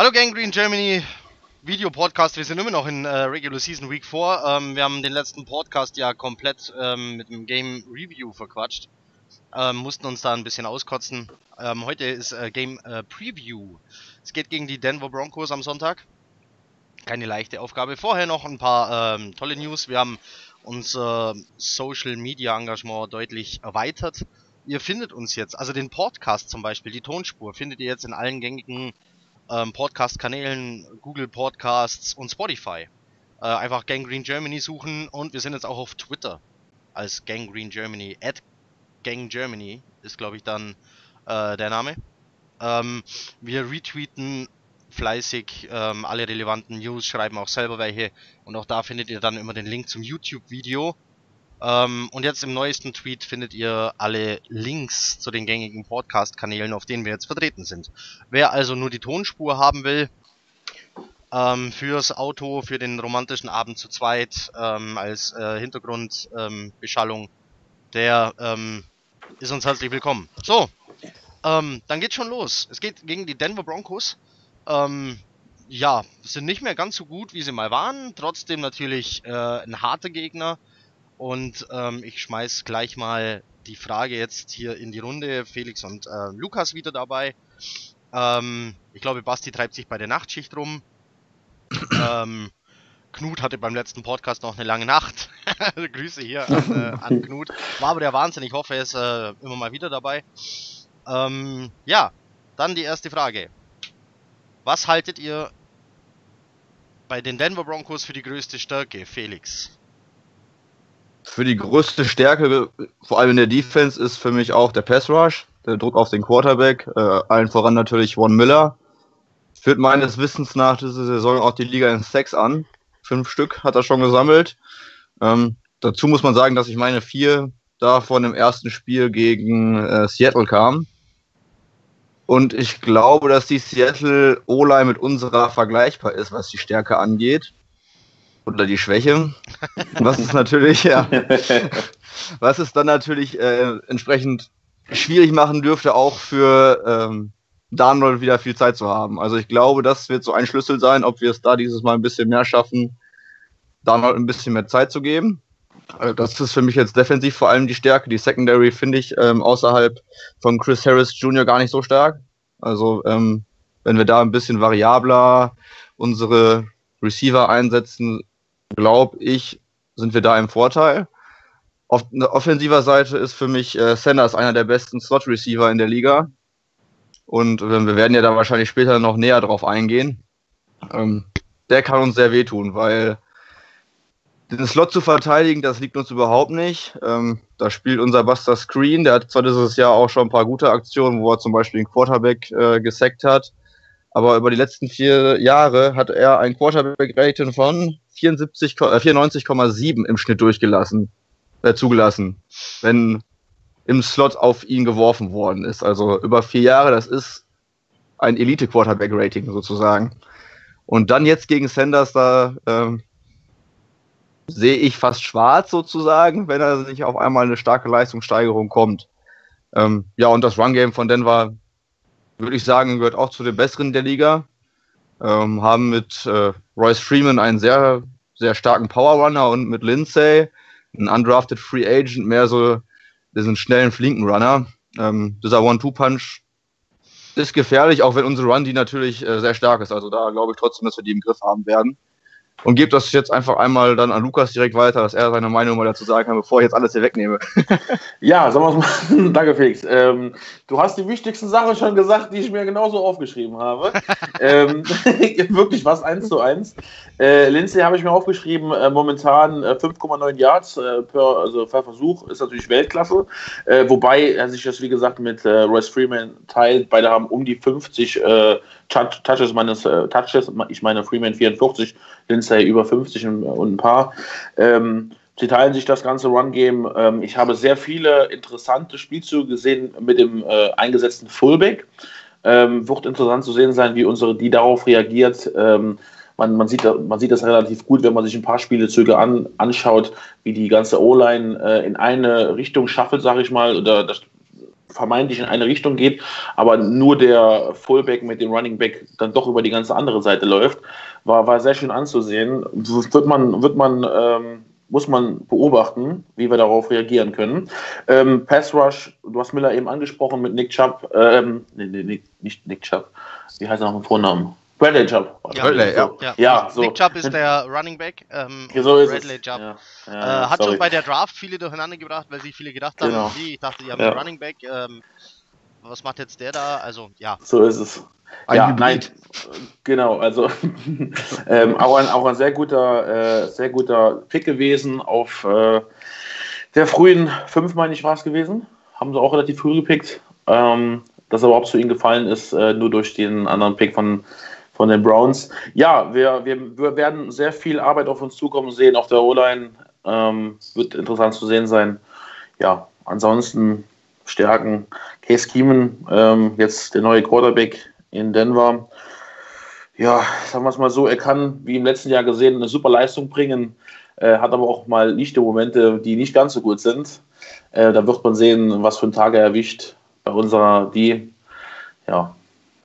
Hallo Gang Green Germany, Video-Podcast. Wir sind immer noch in äh, Regular Season Week 4. Ähm, wir haben den letzten Podcast ja komplett ähm, mit dem Game Review verquatscht. Ähm, mussten uns da ein bisschen auskotzen. Ähm, heute ist äh, Game äh, Preview. Es geht gegen die Denver Broncos am Sonntag. Keine leichte Aufgabe. Vorher noch ein paar ähm, tolle News. Wir haben unser Social Media Engagement deutlich erweitert. Ihr findet uns jetzt, also den Podcast zum Beispiel, die Tonspur, findet ihr jetzt in allen gängigen ähm, Podcast-Kanälen, Google Podcasts und Spotify. Äh, einfach Gangrene Germany suchen und wir sind jetzt auch auf Twitter als Gangrene Germany. At Gang Germany ist, glaube ich, dann äh, der Name. Ähm, wir retweeten fleißig ähm, alle relevanten News, schreiben auch selber welche und auch da findet ihr dann immer den Link zum YouTube-Video ähm, und jetzt im neuesten Tweet findet ihr alle Links zu den gängigen Podcast-Kanälen, auf denen wir jetzt vertreten sind. Wer also nur die Tonspur haben will, ähm, fürs Auto, für den romantischen Abend zu zweit, ähm, als äh, Hintergrundbeschallung, der ähm, ist uns herzlich willkommen. So, ähm, dann geht's schon los. Es geht gegen die Denver Broncos. Ähm, ja, sind nicht mehr ganz so gut, wie sie mal waren. Trotzdem natürlich äh, ein harter Gegner. Und ähm, ich schmeiß gleich mal die Frage jetzt hier in die Runde. Felix und äh, Lukas wieder dabei. Ähm, ich glaube, Basti treibt sich bei der Nachtschicht rum. ähm, Knut hatte beim letzten Podcast noch eine lange Nacht. Grüße hier an, äh, an, Knut. War aber der Wahnsinn. Ich hoffe, er ist äh, immer mal wieder dabei. Ähm, ja, dann die erste Frage. Was haltet ihr bei den Denver Broncos für die größte Stärke, Felix? Für die größte Stärke, vor allem in der Defense, ist für mich auch der Pass Rush, der Druck auf den Quarterback, äh, allen voran natürlich Von Miller. Führt meines Wissens nach diese Saison auch die Liga in Sex an. Fünf Stück hat er schon gesammelt. Ähm, dazu muss man sagen, dass ich meine vier davon im ersten Spiel gegen äh, Seattle kam. Und ich glaube, dass die Seattle O-Line mit unserer vergleichbar ist, was die Stärke angeht oder die Schwäche. Was ist natürlich, ja, was es dann natürlich äh, entsprechend schwierig machen dürfte, auch für ähm, Darnold wieder viel Zeit zu haben. Also ich glaube, das wird so ein Schlüssel sein, ob wir es da dieses Mal ein bisschen mehr schaffen, Darnold ein bisschen mehr Zeit zu geben. Also das ist für mich jetzt defensiv vor allem die Stärke. Die Secondary finde ich ähm, außerhalb von Chris Harris Jr. gar nicht so stark. Also ähm, wenn wir da ein bisschen variabler unsere Receiver einsetzen, glaube ich, sind wir da im Vorteil. Auf offensiver Seite ist für mich äh, Sanders einer der besten Slot-Receiver in der Liga. Und äh, wir werden ja da wahrscheinlich später noch näher drauf eingehen. Ähm, der kann uns sehr wehtun, weil den Slot zu verteidigen, das liegt uns überhaupt nicht. Ähm, da spielt unser Buster Screen, der hat zwar dieses Jahr auch schon ein paar gute Aktionen, wo er zum Beispiel den Quarterback äh, gesackt hat, aber über die letzten vier Jahre hat er ein Quarterback-Rating von 74, äh, 94,7 im Schnitt durchgelassen, äh, zugelassen, wenn im Slot auf ihn geworfen worden ist. Also über vier Jahre, das ist ein Elite-Quarterback-Rating sozusagen. Und dann jetzt gegen Sanders, da ähm, sehe ich fast schwarz sozusagen, wenn er sich auf einmal eine starke Leistungssteigerung kommt. Ähm, ja, und das Run-Game von Denver, würde ich sagen, gehört auch zu den besseren der Liga. Ähm, haben mit äh, Royce Freeman einen sehr, sehr starken Power-Runner und mit Lindsay einen undrafted Free Agent, mehr so diesen schnellen, flinken Runner. Ähm, dieser One-Two-Punch ist gefährlich, auch wenn unsere Run die natürlich äh, sehr stark ist. Also da glaube ich trotzdem, dass wir die im Griff haben werden und gebe das jetzt einfach einmal dann an Lukas direkt weiter, dass er seine Meinung mal dazu sagen kann, bevor ich jetzt alles hier wegnehme. ja, sagen wir mal. Danke, Felix. Ähm, du hast die wichtigsten Sachen schon gesagt, die ich mir genauso aufgeschrieben habe. ähm, wirklich was eins zu eins. Äh, Lindsay habe ich mir aufgeschrieben, äh, momentan äh, 5,9 Yards äh, per, also per Versuch, ist natürlich Weltklasse. Äh, wobei er sich das, wie gesagt, mit äh, Royce Freeman teilt. Beide haben um die 50 Touches meines Touches. Ich meine Freeman 44, Lindsay über 50 und ein paar. Ähm, sie teilen sich das ganze Run-Game. Ähm, ich habe sehr viele interessante Spielzüge gesehen mit dem äh, eingesetzten Fullback. Ähm, wird interessant zu sehen sein, wie unsere die darauf reagiert. Ähm, man, man, sieht, man sieht das relativ gut, wenn man sich ein paar Spielezüge an, anschaut, wie die ganze O-Line äh, in eine Richtung schaffelt, sage ich mal, oder das vermeintlich in eine Richtung geht, aber nur der Fullback mit dem Running Back dann doch über die ganze andere Seite läuft, war, war sehr schön anzusehen. Wird man, wird man, ähm, muss man beobachten, wie wir darauf reagieren können. Ähm, Pass Rush, du hast Miller eben angesprochen mit Nick Chubb, ähm, nee, nee, nicht Nick Chubb, wie heißt er noch im Vornamen? Bradley Chubb. Ja, Bradley, so. Ja, ja Nick, so. Nick Chubb ist der Running Back. Ähm, Ja, so ist Bradley es. Chubb. Ja, ja, Äh, ja, hat sorry. schon bei der Draft viele durcheinander gebracht, weil sich viele gedacht haben, Genau. wie, ich dachte, die haben Ja. einen Running Back. Ähm, was macht jetzt der da? Also, ja. So ist es. Ein ja, Hybrid. nein, genau, also ähm, auch, ein, auch ein sehr guter, äh, sehr guter Pick gewesen auf äh, der frühen fünf, meine ich, war es gewesen. Haben sie auch relativ früh gepickt. Ähm, dass er überhaupt zu ihnen gefallen ist, äh, nur durch den anderen Pick von, von den Browns. Ja, wir, wir, wir werden sehr viel Arbeit auf uns zukommen sehen auf der O-Line. Ähm, wird interessant zu sehen sein. Ja, ansonsten Stärken. Case Keenum, ähm, jetzt der neue Quarterback in Denver. Ja, sagen wir es mal so, er kann, wie im letzten Jahr gesehen, eine super Leistung bringen, äh, hat aber auch mal lichte Momente, die nicht ganz so gut sind. Äh, da wird man sehen, was für ein Tag er erwischt bei unserer, die, ja,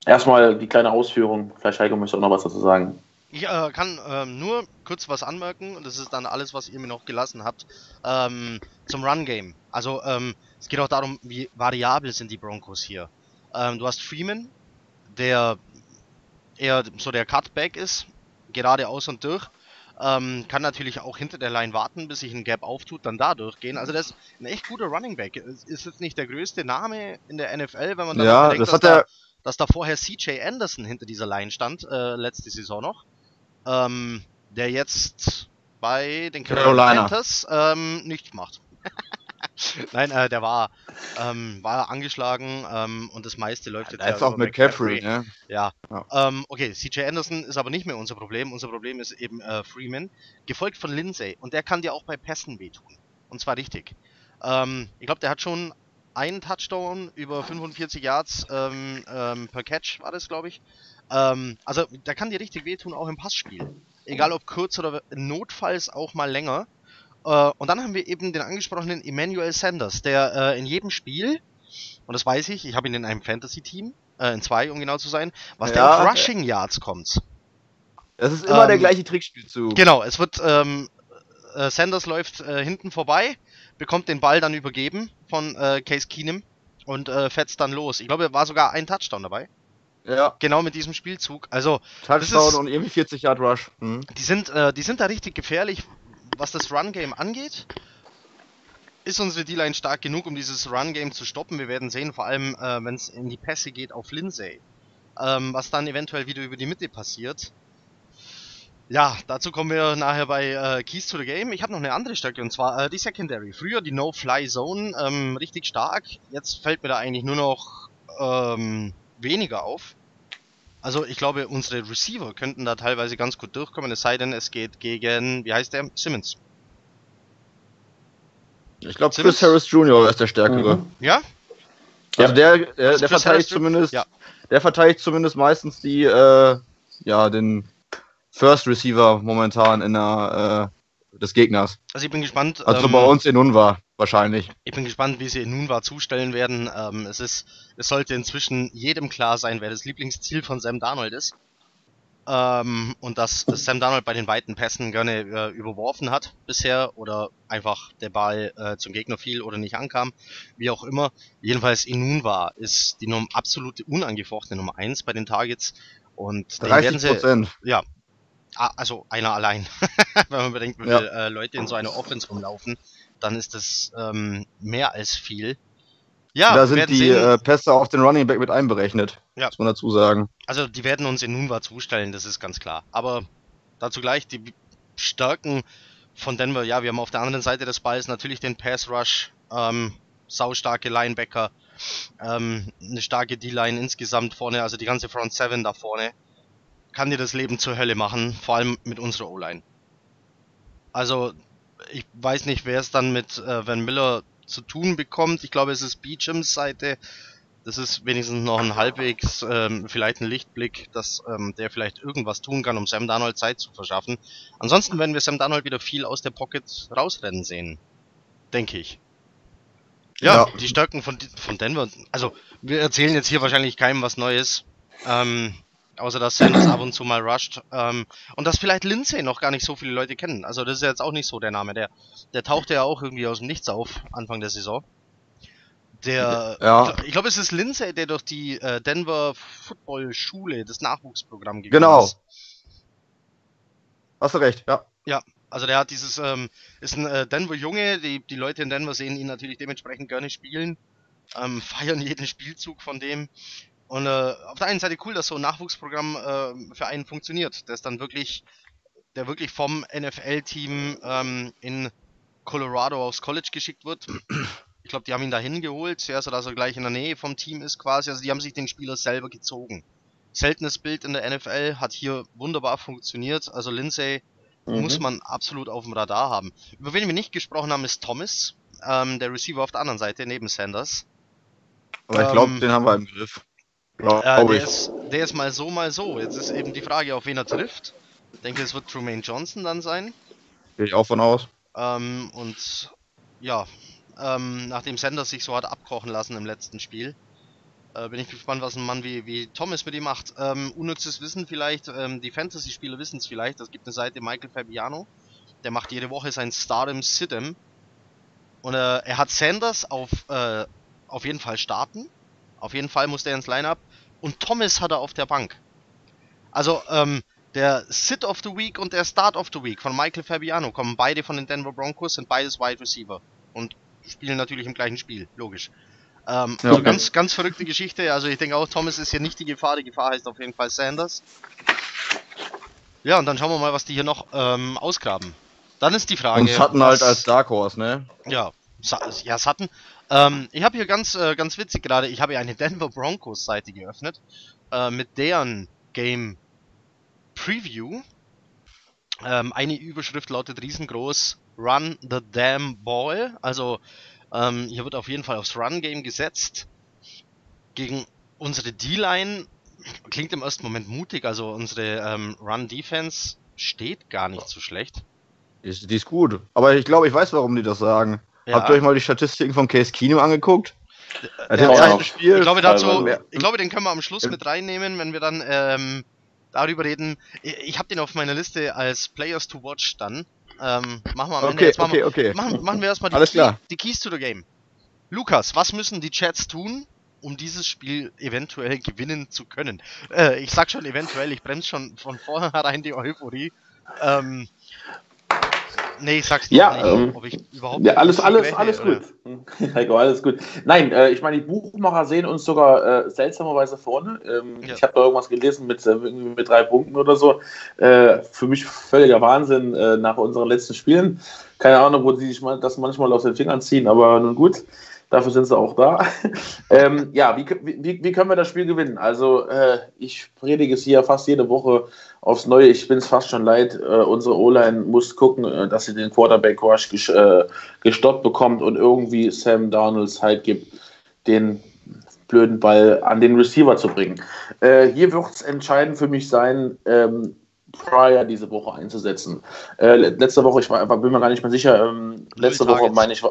erstmal die kleine Ausführung. Vielleicht Heiko möchte auch noch was dazu sagen. Ich äh, kann ähm, nur kurz was anmerken, und das ist dann alles, was ihr mir noch gelassen habt, ähm, zum Run-Game. Also, ähm, es geht auch darum, wie variabel sind die Broncos hier. Ähm, du hast Freeman, der eher so der Cutback ist, geradeaus und durch. Ähm, kann natürlich auch hinter der Line warten, bis sich ein Gap auftut, dann da durchgehen. Also das ist ein echt guter Running Back. Ist jetzt nicht der größte Name in der NFL, wenn man dann Ja, bedenkt, das dass hat da, er- dass da vorher CJ Anderson hinter dieser Line stand, äh, letzte Saison noch. Ähm, der jetzt bei den Carolina. Panthers ähm, nichts macht. Nein, äh, der war, ähm, war angeschlagen ähm, und das meiste läuft jetzt ja Einfach über mit McCaffrey, ne? ja. Ja. Ähm, okay, CJ Anderson ist aber nicht mehr unser Problem. Unser Problem ist eben äh, Freeman, gefolgt von Lindsay. Und der kann dir auch bei Pässen wehtun. Und zwar richtig. Ähm, ich glaube, der hat schon einen Touchdown über 45 Yards ähm, ähm, per Catch, war das, glaube ich. Ähm, also, der kann dir richtig wehtun, auch im Passspiel. Egal ob kurz oder notfalls auch mal länger. Äh, und dann haben wir eben den angesprochenen Emmanuel Sanders, der äh, in jedem Spiel, und das weiß ich, ich habe ihn in einem Fantasy-Team, äh, in zwei, um genau zu sein, was der Ja. auf Rushing Yards kommt. Das ist immer der Ähm, gleiche Trickspielzug. Genau, es wird, ähm, äh, Sanders läuft äh, hinten vorbei, bekommt den Ball dann übergeben von äh, Case Keenum und äh, fetzt dann los. Ich glaube, war sogar ein Touchdown dabei. Ja, Genau mit diesem Spielzug. Also, Touchdown ist- und irgendwie 40 Yard Rush. Mhm. die sind, äh, die sind da richtig gefährlich, was das Run-Game angeht. Ist unsere D-Line stark genug, um dieses Run-Game zu stoppen? Wir werden sehen, vor allem äh, wenn es in die Pässe geht auf Lindsay. Ähm, was dann eventuell wieder über die Mitte passiert. Ja, dazu kommen wir nachher bei äh, Keys to the Game. Ich habe noch eine andere Stärke und zwar äh, die Secondary. Früher die No-Fly-Zone, ähm, richtig stark. Jetzt fällt mir da eigentlich nur noch ähm, weniger auf. Also ich glaube, unsere Receiver könnten da teilweise ganz gut durchkommen, es sei denn, es geht gegen, wie heißt der? Simmons. Ich glaube, Simmons? Chris Harris Jr. ist der stärkere. Mhm. Ja? Also der, der, Chris der verteidigt zumindest, Ja. der verteidigt zumindest meistens die, äh, ja, den First Receiver momentan in der, äh, des Gegners. Also ich bin gespannt. Also ähm, bei uns in Unwahr wahrscheinlich. Ich bin gespannt, wie sie in Nunwa zustellen werden. Ähm, es ist, es sollte inzwischen jedem klar sein, wer das Lieblingsziel von Sam Darnold ist. Ähm, und dass Sam Darnold bei den weiten Pässen gerne äh, überworfen hat bisher oder einfach der Ball äh, zum Gegner fiel oder nicht ankam, wie auch immer. Jedenfalls Inunwa ist die Num absolute unangefochtene Nummer 1 bei den Targets und den werden 30 sie Prozent. ja. Ah, also einer allein. Wenn man bedenkt, wie Ja. viele äh, Leute in so einer Offense rumlaufen, dann ist das ähm, mehr als viel. Ja, da sind die sehen. äh, Pässe auf den Running Back mit einberechnet. Ja. Muss man dazu sagen. also die werden uns in Nunwa zustellen, das ist ganz klar. Aber dazu gleich die Stärken von Denver. Ja, wir haben auf der anderen Seite des Balls natürlich den Pass Rush, ähm, saustarke Linebacker, ähm, eine starke D-Line insgesamt vorne, also die ganze Front 7 da vorne. Kann dir das Leben zur Hölle machen, vor allem mit unserer O-Line. Also, ich weiß nicht, wer es dann mit äh, Van Miller zu tun bekommt. Ich glaube, es ist Beechams Seite. Das ist wenigstens noch ein halbwegs, ähm, vielleicht ein Lichtblick, dass ähm, der vielleicht irgendwas tun kann, um Sam Darnold Zeit zu verschaffen. Ansonsten werden wir Sam Darnold wieder viel aus der Pocket rausrennen sehen. Denke ich. Ja, ja, die Stärken von, von Denver. Also, wir erzählen jetzt hier wahrscheinlich keinem was Neues. Ähm, außer dass Sanders ab und zu mal rusht. Ähm, und dass vielleicht Lindsay noch gar nicht so viele Leute kennen. Also, das ist ja jetzt auch nicht so der Name. Der, der tauchte ja auch irgendwie aus dem Nichts auf, Anfang der Saison. Der, ja. ich glaube, es ist Lindsay, der durch die äh, Denver Football Schule, das Nachwuchsprogramm gegangen genau. ist. Hast du recht, ja. Ja, also der hat dieses, ähm, ist ein äh, Denver-Junge, die, die Leute in Denver sehen ihn natürlich dementsprechend gerne spielen, ähm, feiern jeden Spielzug von dem. Und äh, auf der einen Seite cool, dass so ein Nachwuchsprogramm äh, für einen funktioniert, das dann wirklich, der wirklich vom NFL-Team ähm, in Colorado aufs College geschickt wird. Ich glaube, die haben ihn da hingeholt, zuerst, dass er gleich in der Nähe vom Team ist quasi. Also die haben sich den Spieler selber gezogen. Seltenes Bild in der NFL, hat hier wunderbar funktioniert. Also Lindsay mhm. muss man absolut auf dem Radar haben. Über wen wir nicht gesprochen haben, ist Thomas, ähm, der Receiver auf der anderen Seite, neben Sanders. Aber ich glaube, ähm, den haben wir im Griff. Ja, äh, der, ist, der ist mal so, mal so. Jetzt ist eben die Frage, auf wen er trifft. Ich denke, es wird Trumaine Johnson dann sein. Gehe ich auch von aus. Ähm, und ja, ähm, nachdem Sanders sich so hat abkochen lassen im letzten Spiel. Äh, bin ich gespannt, was ein Mann wie, wie Thomas mit ihm macht. Ähm, unnützes Wissen vielleicht, ähm, die Fantasy-Spieler wissen es vielleicht. Es gibt eine Seite Michael Fabiano, der macht jede Woche sein Stardom Sitem. Und äh, er hat Sanders auf, äh, auf jeden Fall starten. Auf jeden Fall muss der ins Lineup. Und Thomas hat er auf der Bank. Also, ähm, der Sit of the Week und der Start of the Week von Michael Fabiano kommen beide von den Denver Broncos, sind beides Wide Receiver. Und spielen natürlich im gleichen Spiel, logisch. Ähm, ja, also ganz, ganz verrückte Geschichte. Also ich denke auch, Thomas ist hier nicht die Gefahr. Die Gefahr heißt auf jeden Fall Sanders. Ja, und dann schauen wir mal, was die hier noch ähm, ausgraben. Dann ist die Frage. Und Sutton halt als Dark Horse, ne? Ja, ja Sutton. Ähm, ich habe hier ganz, äh, ganz witzig gerade, ich habe hier eine Denver Broncos Seite geöffnet. Äh, mit deren Game Preview. Ähm, eine Überschrift lautet riesengroß Run the Damn Ball. Also ähm, hier wird auf jeden Fall aufs Run-Game gesetzt. Gegen unsere D-Line klingt im ersten Moment mutig. Also unsere ähm, Run-Defense steht gar nicht so schlecht. Ist, die ist gut. Aber ich glaube, ich weiß, warum die das sagen. Ja. Habt ihr euch mal die Statistiken von Case Keenum angeguckt? Äh, ja, Spiel, ich, glaube dazu, ich glaube, den können wir am Schluss mit reinnehmen, wenn wir dann ähm, darüber reden. Ich, ich habe den auf meiner Liste als Players to Watch dann. Ähm, machen wir am okay, Ende. Jetzt machen, okay, okay. Machen, machen wir erstmal die, Alles klar. die Keys to the Game. Lukas, was müssen die Chats tun, um dieses Spiel eventuell gewinnen zu können? Äh, ich sag schon eventuell, ich bremse schon von vornherein die Euphorie. Ähm, Nee, ich sag's nicht, ja, ähm, ob ich überhaupt. Ja, alles, alles, alles gut. Heiko, alles gut. Nein, äh, ich meine, die Buchmacher sehen uns sogar äh, seltsamerweise vorne. Ähm, ja. Ich habe da irgendwas gelesen mit, äh, mit drei Punkten oder so. Äh, für mich völliger Wahnsinn äh, nach unseren letzten Spielen. Keine Ahnung, wo sie sich das manchmal aus den Fingern ziehen, aber nun gut. Dafür sind sie auch da. ähm, ja, wie, wie, wie können wir das Spiel gewinnen? Also, äh, ich predige es hier fast jede Woche aufs Neue. Ich bin es fast schon leid. Äh, unsere O-Line muss gucken, äh, dass sie den Quarterback-Rush ges äh, gestoppt bekommt und irgendwie Sam Darnold Zeit gibt, den blöden Ball an den Receiver zu bringen. Äh, hier wird es entscheidend für mich sein, ähm, Pryor diese Woche einzusetzen. Äh, letzte Woche, ich war, bin mir gar nicht mehr sicher, ähm, letzte Woche meine ich,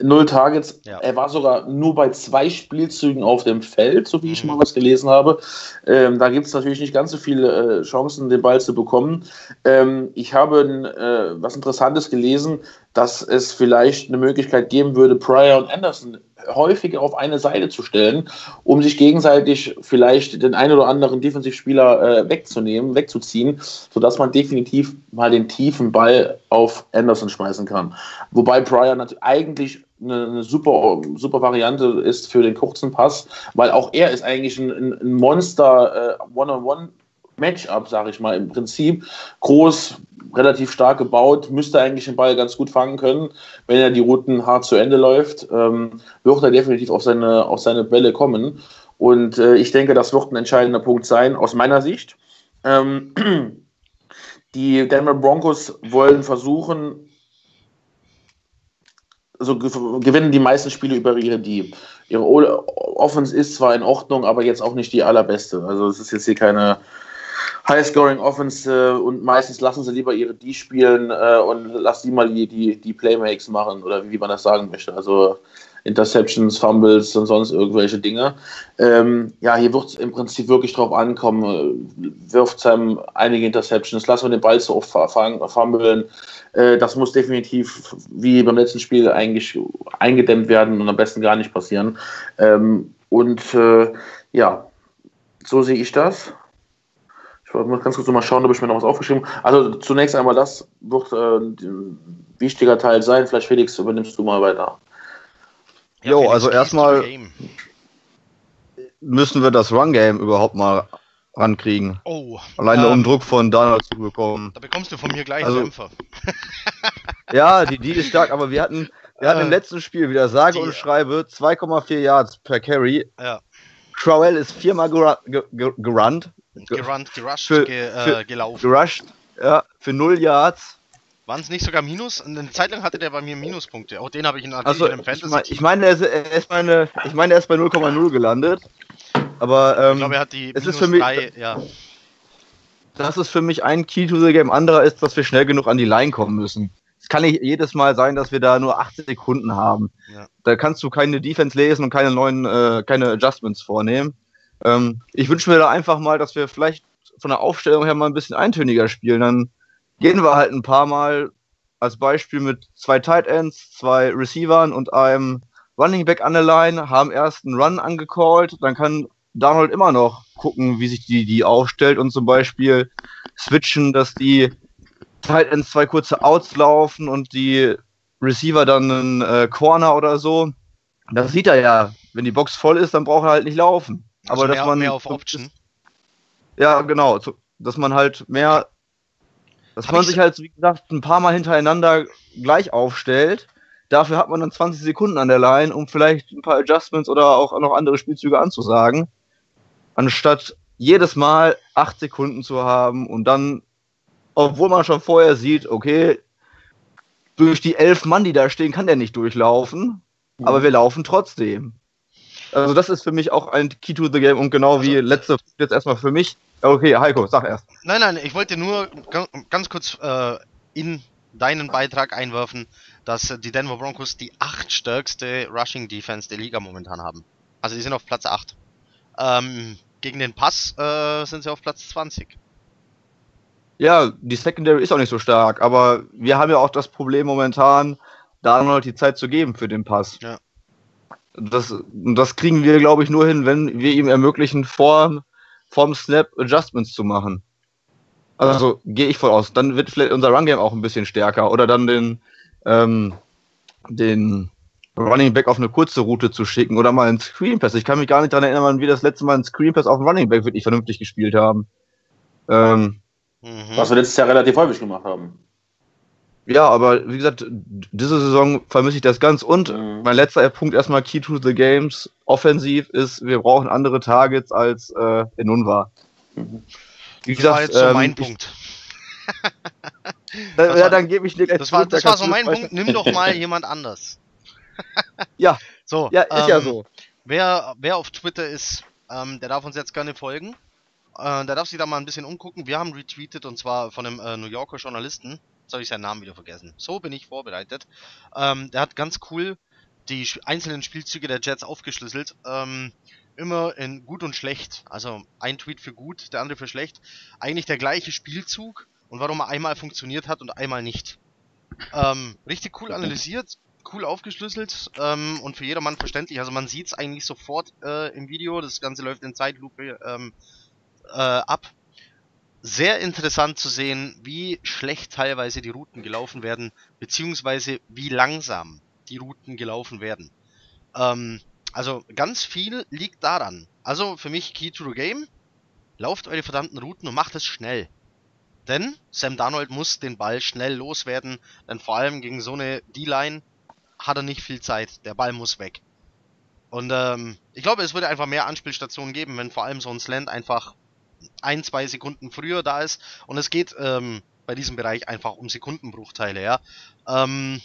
Null Targets. Ja. Er war sogar nur bei zwei Spielzügen auf dem Feld, so wie ich mhm. mal was gelesen habe. Ähm, da gibt es natürlich nicht ganz so viele äh, Chancen, den Ball zu bekommen. Ähm, ich habe äh, was Interessantes gelesen, dass es vielleicht eine Möglichkeit geben würde, Pryor und Anderson häufiger auf eine Seite zu stellen, um sich gegenseitig vielleicht den einen oder anderen Defensivspieler äh, wegzunehmen, wegzuziehen, sodass man definitiv mal den tiefen Ball auf Anderson schmeißen kann. Wobei Pryor natürlich eigentlich eine, eine, super, super Variante ist für den kurzen Pass, weil auch er ist eigentlich ein, ein Monster äh, One-on-One Matchup, sage ich mal, im Prinzip. Groß, relativ stark gebaut, müsste eigentlich den Ball ganz gut fangen können. Wenn er die Routen hart zu Ende läuft, ähm, wird er definitiv auf seine, auf seine Bälle kommen. Und äh, ich denke, das wird ein entscheidender Punkt sein, aus meiner Sicht. Ähm, die Denver Broncos wollen versuchen, also gewinnen die meisten Spiele über ihre die. Ihre Offense ist zwar in Ordnung, aber jetzt auch nicht die allerbeste. Also es ist jetzt hier keine High-Scoring Offense äh, und meistens lassen sie lieber ihre D spielen äh, und lassen die mal die, die, die Playmakes machen oder wie, man das sagen möchte. Also Interceptions, Fumbles und sonst irgendwelche Dinge. Ähm, ja, hier wird es im Prinzip wirklich drauf ankommen. Wirft Sam einige Interceptions, lassen wir den Ball so oft fummeln. Äh, das muss definitiv, wie beim letzten Spiel, eigentlich eingedämmt werden und am besten gar nicht passieren. Ähm, und äh, ja, so sehe ich das. Ich muss ganz kurz mal schauen, ob ich mir noch was aufgeschrieben habe. Also zunächst einmal, das wird äh, ein wichtiger Teil sein. Vielleicht, Felix, übernimmst du mal weiter. Ja, jo, also erstmal müssen wir das Run-Game überhaupt mal rankriegen. Oh. Alleine ähm, um Druck von Donald zu bekommen. Da bekommst du von mir gleich also, einen Dämpfer. ja, die, die ist stark, aber wir hatten, wir hatten äh, im letzten Spiel wieder sage die, und schreibe 2,4 Yards per Carry. Ja. Crowell ist viermal gerannt. Gerannt, gerusht, für, ge, äh, für, gelaufen. Gerusht, ja, für 0 Yards. Waren es nicht sogar Minus? Eine Zeit lang hatte der bei mir Minuspunkte. Auch den habe ich in, also, in einem Fantasy. Ich, meine, ich meine, er ist, meine, ich meine, er ist bei 0,0 gelandet. Aber ähm, ich glaube, er hat die es ist für mich, drei, ja. Das ist für mich ein Key to the Game. Anderer ist, dass wir schnell genug an die Line kommen müssen. Kann nicht jedes Mal sein, dass wir da nur 80 Sekunden haben. Ja. Da kannst du keine Defense lesen und keine neuen, äh, keine Adjustments vornehmen. Ähm, ich wünsche mir da einfach mal, dass wir vielleicht von der Aufstellung her mal ein bisschen eintöniger spielen. Dann gehen wir halt ein paar Mal als Beispiel mit zwei Tight Ends, zwei Receivern und einem Running Back an der Line, haben erst einen Run angecallt, dann kann Donald immer noch gucken, wie sich die, die aufstellt und zum Beispiel switchen, dass die Tight Ends zwei kurze Outs laufen und die Receiver dann einen äh, Corner oder so. Das sieht er ja. Wenn die Box voll ist, dann braucht er halt nicht laufen. Also Aber mehr, dass man. Mehr auf Option. Ja, genau. Dass man halt mehr. Dass Hab man sich halt, wie gesagt, ein paar Mal hintereinander gleich aufstellt. Dafür hat man dann 20 Sekunden an der Line, um vielleicht ein paar Adjustments oder auch noch andere Spielzüge anzusagen. Anstatt jedes Mal 8 Sekunden zu haben und dann, obwohl man schon vorher sieht, okay, durch die elf Mann, die da stehen, kann der nicht durchlaufen, mhm. aber wir laufen trotzdem. Also das ist für mich auch ein Key to the Game und genau also, wie letzte jetzt erstmal für mich. Okay, Heiko, sag erst. Nein, nein, ich wollte nur ganz, kurz äh, in deinen Beitrag einwerfen, dass die Denver Broncos die acht stärkste Rushing Defense der Liga momentan haben. Also die sind auf Platz 8. Ähm, gegen den Pass äh, sind sie auf Platz 20. Ja, die Secondary ist auch nicht so stark, aber wir haben ja auch das Problem momentan, da noch die Zeit zu geben für den Pass. Ja. Das, das kriegen wir, glaube ich, nur hin, wenn wir ihm ermöglichen, vor, vorm Snap Adjustments zu machen. Also gehe ich voll aus. Dann wird vielleicht unser Run Game auch ein bisschen stärker oder dann den, ähm, den Running Back auf eine kurze Route zu schicken oder mal einen Screen Pass. Ich kann mich gar nicht daran erinnern, wann wir das letzte Mal einen Screen Pass auf einen Running Back wirklich vernünftig gespielt haben. Ähm, mhm. Was wir letztes Jahr relativ häufig gemacht haben. Ja, aber wie gesagt, diese Saison vermisse ich das ganz. Und mhm. mein letzter Punkt erstmal Key to the Games offensiv ist, wir brauchen andere Targets als äh, in Unwahr. Mhm. Wie gesagt, das war jetzt so ähm, mein Punkt. ja, war, dann gebe ich dir gleich Das war, das war so mein Punkt. Nimm doch mal jemand anders. ja. So. Ja, ist ähm, ja so. Wer, wer auf Twitter ist, ähm, der darf uns jetzt gerne folgen. Äh, der darf sich da mal ein bisschen umgucken. Wir haben retweetet und zwar von einem äh, New Yorker Journalisten. Jetzt habe ich seinen Namen wieder vergessen. So bin ich vorbereitet. Ähm, der hat ganz cool die einzelnen Spielzüge der Jets aufgeschlüsselt. Ähm, immer in gut und schlecht. Also ein Tweet für gut, der andere für schlecht. Eigentlich der gleiche Spielzug und warum er einmal funktioniert hat und einmal nicht. Ähm, richtig cool analysiert, cool aufgeschlüsselt ähm, und für jedermann verständlich. Also man sieht es eigentlich sofort äh, im Video. Das Ganze läuft in Zeitlupe ähm, äh, ab sehr interessant zu sehen, wie schlecht teilweise die Routen gelaufen werden, beziehungsweise wie langsam die Routen gelaufen werden. Ähm, also ganz viel liegt daran. Also für mich Key to the Game, lauft eure verdammten Routen und macht es schnell. Denn Sam Darnold muss den Ball schnell loswerden, denn vor allem gegen so eine D-Line hat er nicht viel Zeit. Der Ball muss weg. Und ähm, ich glaube, es würde einfach mehr Anspielstationen geben, wenn vor allem so ein Slant einfach ein, zwei Sekunden früher da ist. Und es geht ähm, bei diesem Bereich einfach um Sekundenbruchteile, ja. Ähm,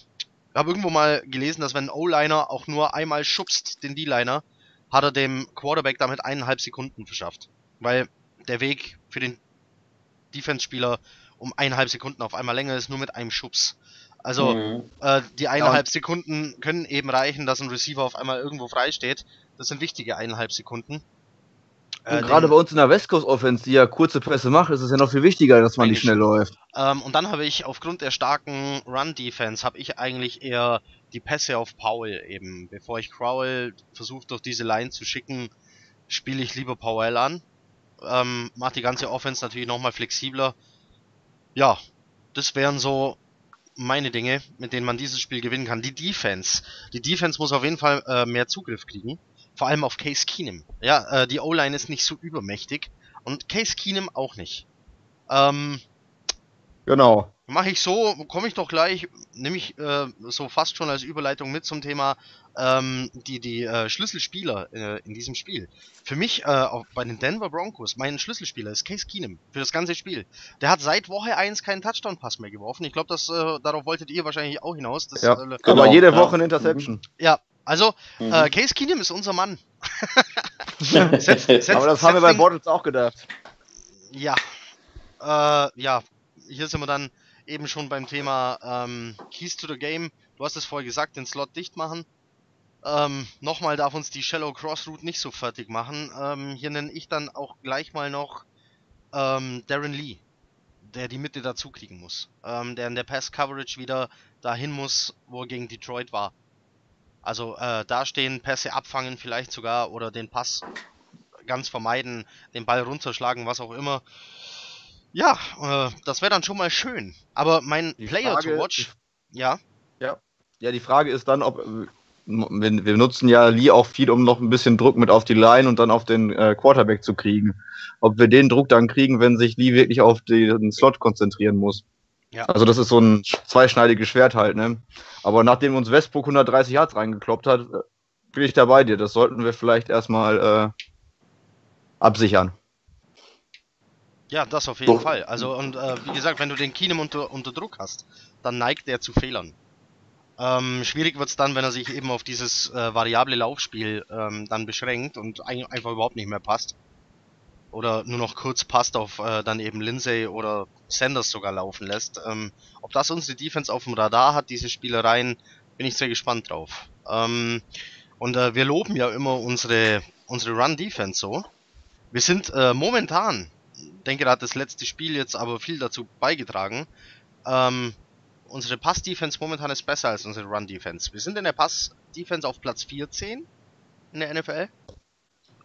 ich habe irgendwo mal gelesen, dass wenn ein O-Liner auch nur einmal schubst, den D-Liner, hat er dem Quarterback damit eineinhalb Sekunden verschafft. Weil der Weg für den Defense-Spieler um eineinhalb Sekunden auf einmal länger ist, nur mit einem Schubs. Also Mhm. äh, die eineinhalb Sekunden können eben reichen, dass ein Receiver auf einmal irgendwo frei steht. Das sind wichtige eineinhalb Sekunden. Äh, gerade bei uns in der West Coast Offense, die ja kurze Pässe macht, ist es ja noch viel wichtiger, dass man nicht schnell läuft. Ähm, und dann habe ich aufgrund der starken Run-Defense habe ich eigentlich eher die Pässe auf Powell eben. Bevor ich Crowell versuche durch diese Line zu schicken, spiele ich lieber Powell an. Ähm, macht die ganze Offense natürlich nochmal flexibler. Ja, das wären so meine Dinge, mit denen man dieses Spiel gewinnen kann. Die Defense. Die Defense muss auf jeden Fall äh, mehr Zugriff kriegen. Vor allem auf Case Keenum. Ja, äh, die O-Line ist nicht so übermächtig. Und Case Keenum auch nicht. Ähm, Genau. Mache ich so, komme ich doch gleich, nehme ich äh, so fast schon als Überleitung mit zum Thema ähm, die, die äh, Schlüsselspieler äh, in diesem Spiel. Für mich äh, auch bei den Denver Broncos, mein Schlüsselspieler ist Case Keenum für das ganze Spiel. Der hat seit Woche 1 keinen Touchdown-Pass mehr geworfen. Ich glaube, das äh, darauf wolltet ihr wahrscheinlich auch hinaus. Das, Ja. äh, Genau, Aber jede ja. Woche eine Interception. ja, also Mhm. äh, Case Keenum ist unser Mann. Setz- setz- Aber das haben wir bei Bortles auch gedacht. Ja. Äh, ja, hier sind wir dann eben schon beim Thema ähm, Keys to the Game. Du hast es vorher gesagt, den Slot dicht machen. Ähm, nochmal darf uns die Shallow Cross Route nicht so fertig machen. Ähm, hier nenne ich dann auch gleich mal noch ähm, Darren Lee, der die Mitte dazu kriegen muss. Ähm, der in der Pass Coverage wieder dahin muss, wo er gegen Detroit war. Also äh, da stehen, Pässe abfangen vielleicht sogar oder den Pass ganz vermeiden, den Ball runterschlagen, was auch immer. Ja, äh, das wäre dann schon mal schön. Aber mein Die Player Frage- to watch, ja, Ja, die Frage ist dann, ob wir, wir nutzen ja Lee auch viel, um noch ein bisschen Druck mit auf die Line und dann auf den äh, Quarterback zu kriegen. Ob wir den Druck dann kriegen, wenn sich Lee wirklich auf den Slot konzentrieren muss. Ja. Also das ist so ein zweischneidiges Schwert halt, ne? Aber nachdem uns Westbrook 130 Yards reingekloppt hat, äh, bin ich da bei dir. Das sollten wir vielleicht erstmal äh, absichern. ja, das auf jeden Doch. Fall. Also und äh, wie gesagt, wenn du den Keenum unter, unter Druck hast, dann neigt er zu Fehlern. Ähm, schwierig wird's dann, wenn er sich eben auf dieses äh, variable Laufspiel ähm, dann beschränkt und ein, einfach überhaupt nicht mehr passt. Oder nur noch kurz passt auf äh, dann eben Lindsay oder Sanders sogar laufen lässt. Ähm, ob das unsere Defense auf dem Radar hat, diese Spielereien, bin ich sehr gespannt drauf. Ähm, und äh, wir loben ja immer unsere, unsere Run-Defense so. Wir sind äh, momentan, denke, da hat das letzte Spiel jetzt aber viel dazu beigetragen. Ähm, unsere Pass-Defense momentan ist besser als unsere Run-Defense. Wir sind in der Pass-Defense auf Platz 14 in der NFL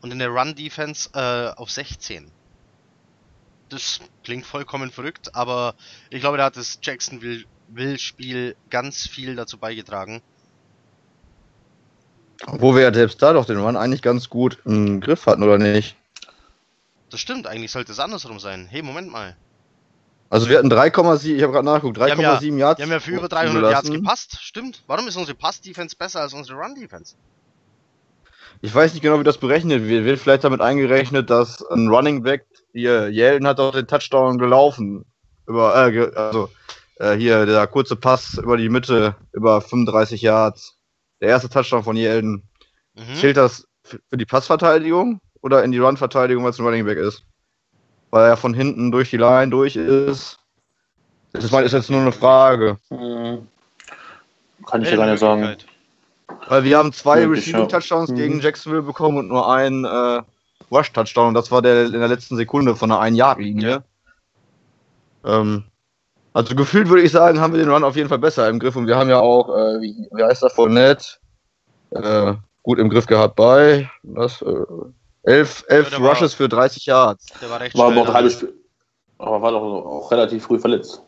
und in der Run-Defense äh, auf 16. Das klingt vollkommen verrückt, aber ich glaube, da hat das Jacksonville-Spiel ganz viel dazu beigetragen. Wo wir ja selbst da doch den Run eigentlich ganz gut im Griff hatten, oder nicht? Das stimmt, eigentlich sollte es andersrum sein. Hey, Moment mal. Also wir hatten 3,7, ich habe gerade nachgeguckt, haben ja- 3,7 Yards. Die haben ja für über 300 Yards gepasst. Stimmt. Warum ist unsere Pass-Defense besser als unsere Run-Defense? Ich weiß nicht genau, wie das berechnet wird. Wird vielleicht damit eingerechnet, dass ein Running Back, hier, Yeldon hat auch den Touchdown gelaufen. Über, äh, also, äh, hier, der kurze Pass über die Mitte, über 35 Yards. Der erste Touchdown von Yeldon. Mhm. Zählt das für die Passverteidigung oder in die Run-Verteidigung, weil es ein Running Back ist? Weil er von hinten durch die Line durch ist. Das ist, jetzt nur eine Frage. Mhm. Kann ich ja gar nicht sagen. Weil wir haben zwei ja. Receiving-Touchdowns Mhm. gegen Jacksonville bekommen und nur einen äh, Rush-Touchdown. Und das war der in der letzten Sekunde von einer 1-Yard-Linie. Ähm, also gefühlt würde ich sagen, haben wir den Run auf jeden Fall besser im Griff. Und wir haben ja auch, äh, wie, wie heißt das, Fournette, äh, gut im Griff gehabt bei das, äh, elf, elf Ja, der war- Rushes für 30 Yards. Der war recht War schnell aber auch halbes. Aber war doch auch relativ früh verletzt.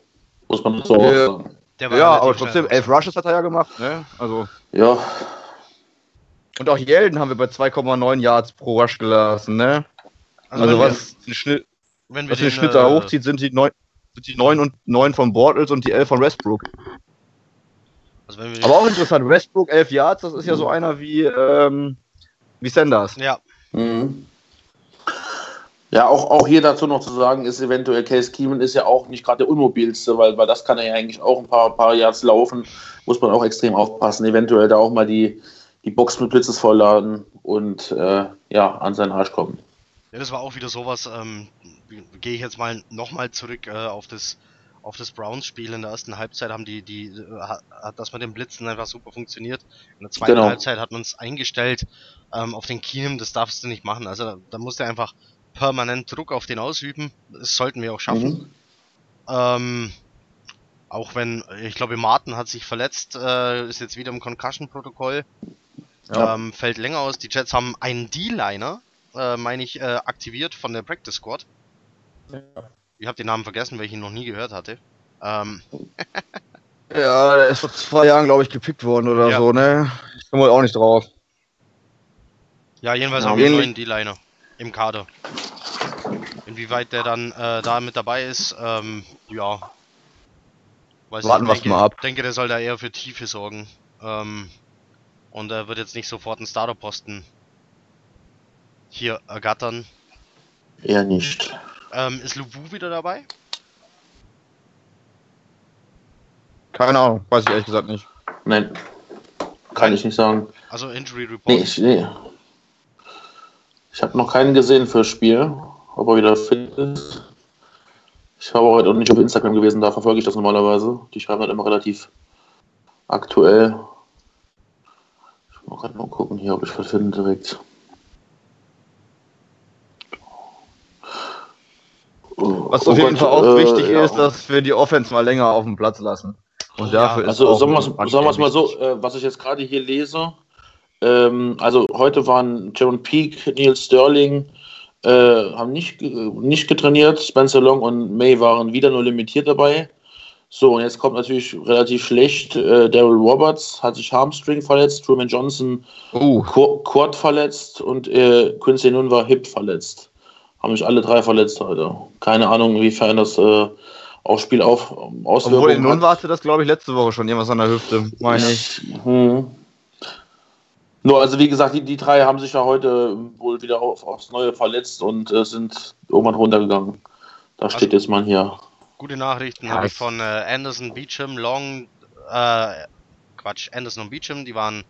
Muss man so Ja. auch sagen. Der war Ja, aber trotzdem, elf Rushes hat er ja gemacht. Ne? Also, Ja, und auch Yeldon haben wir bei 2,9 Yards pro Rush gelassen. Ne? Also, wenn wir- was den Schnitt, wenn Was den den, Schnitt da äh, hochzieht, sind die 9, sind die 9 und 9 von Bortles und die 11 von Westbrook. Also wenn wir Aber auch interessant, Westbrook 11 Yards, das ist ja so einer wie, ähm, wie Sanders. ja, Mhm. Ja, auch, auch hier dazu noch zu sagen, ist eventuell Case Keenum ist ja auch nicht gerade der unmobilste, weil, weil das kann er ja eigentlich auch ein paar, paar Yards laufen. Muss man auch extrem aufpassen. Eventuell da auch mal die, die Box mit Blitzes vollladen und äh, ja, an seinen Arsch kommen. ja, das war auch wieder sowas, ähm, gehe ich jetzt mal nochmal zurück äh, auf das auf das Browns-Spiel in der ersten Halbzeit haben die, die, äh, hat das mit den Blitzen einfach super funktioniert. In der zweiten Genau. Halbzeit hat man es eingestellt ähm, auf den Keenum, das darfst du nicht machen. Also da, da musst du einfach permanent Druck auf den ausüben. Das sollten wir auch schaffen. Mhm. Ähm, auch wenn, ich glaube, Martin hat sich verletzt, äh, ist jetzt wieder im Concussion-Protokoll. Ja. Ähm, fällt länger aus. Die Jets haben einen D-Liner, äh, meine ich, äh, aktiviert von der Practice Squad. Ich habe den Namen vergessen, weil ich ihn noch nie gehört hatte. Ähm, Ja, der ist vor zwei Jahren, glaube ich, gepickt worden oder Ja. so, ne? Ich komme auch nicht drauf. ja, jedenfalls Ja, haben wir einen D-Liner im Kader. Inwieweit der dann äh, da mit dabei ist, ähm, ja. Weiß Warten ich denke, mal ab. denke, der soll da eher für Tiefe sorgen. Ähm, und er wird jetzt nicht sofort einen Starterposten hier ergattern. Eher nicht. Ähm, ist Luwu wieder dabei? Keine Ahnung, weiß ich ehrlich gesagt nicht. Nein. Kann ich nicht sagen. Also Injury Report. Nee, ich, nee. ich habe noch keinen gesehen fürs Spiel, ob er wieder fit ist. Ich war aber heute auch nicht auf Instagram gewesen, da verfolge ich das normalerweise. Die schreiben halt immer relativ aktuell. Ich muss gerade mal gucken hier, ob ich was finde direkt. Was oh auf jeden Gott, Fall auch äh, wichtig ja. ist, dass wir die Offense mal länger auf dem Platz lassen. Und Ja, dafür ist Also auch sagen wir wir's mal so, äh, was ich jetzt gerade hier lese, ähm, also heute waren Jaron Peak, Neil Sterling, äh, haben nicht, nicht getrainiert, Spencer Long und May waren wieder nur limitiert dabei. So, und jetzt kommt natürlich relativ schlecht, äh, Daryl Roberts hat sich Hamstring verletzt, Truman Johnson Uh, Qu- Quad verletzt und äh, Quincy Nun war Hip verletzt. Haben sich alle drei verletzt heute. Keine Ahnung, inwiefern das äh, aufs Spiel auf, obwohl Auswirkungen in nun hat. warte das, glaube ich, letzte Woche schon irgendwas an der Hüfte, meine ich. Hm. Nur, also wie gesagt, die, die drei haben sich ja heute wohl wieder auf, aufs Neue verletzt und äh, sind irgendwann runtergegangen. Da steht jetzt mal hier. Gute Nachrichten Ja, habe ich von äh, Anderson, Beecham, Long, äh, Quatsch, Anderson und Beecham, die waren